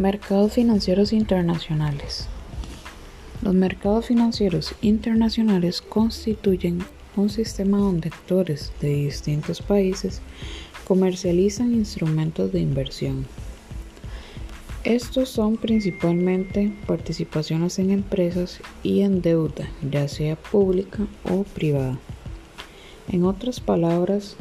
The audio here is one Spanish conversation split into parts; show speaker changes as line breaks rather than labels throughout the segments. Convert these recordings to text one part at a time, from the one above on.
Mercados financieros internacionales. Los mercados financieros internacionales constituyen un sistema donde actores de distintos países comercializan instrumentos de inversión. Estos son principalmente participaciones en empresas y en deuda, ya sea pública o privada. En otras palabras,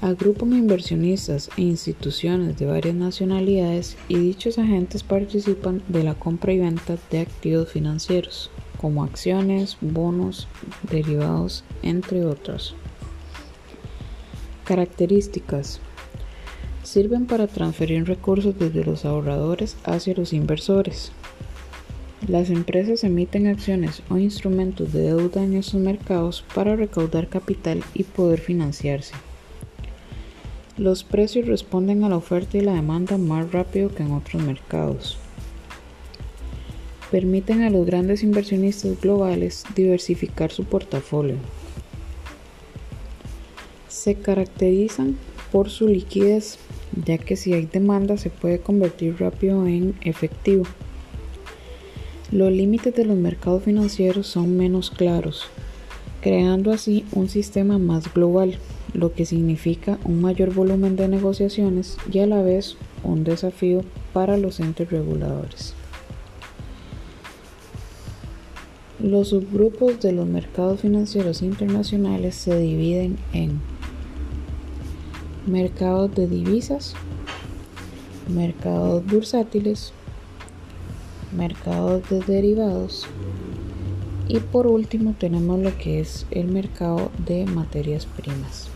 agrupan inversionistas e instituciones de varias nacionalidades y dichos agentes participan de la compra y venta de activos financieros, como acciones, bonos, derivados, entre otros. Características. Sirven para transferir recursos desde los ahorradores hacia los inversores. Las empresas emiten acciones o instrumentos de deuda en esos mercados para recaudar capital y poder financiarse. Los precios responden a la oferta y la demanda más rápido que en otros mercados. Permiten a los grandes inversionistas globales diversificar su portafolio. Se caracterizan por su liquidez, ya que si hay demanda se puede convertir rápido en efectivo. Los límites de los mercados financieros son menos claros, creando así un sistema más global lo que significa un mayor volumen de negociaciones y a la vez un desafío para los entes reguladores. Los subgrupos de los mercados financieros internacionales se dividen en mercados de divisas, mercados bursátiles, mercados de derivados y por último tenemos lo que es el mercado de materias primas.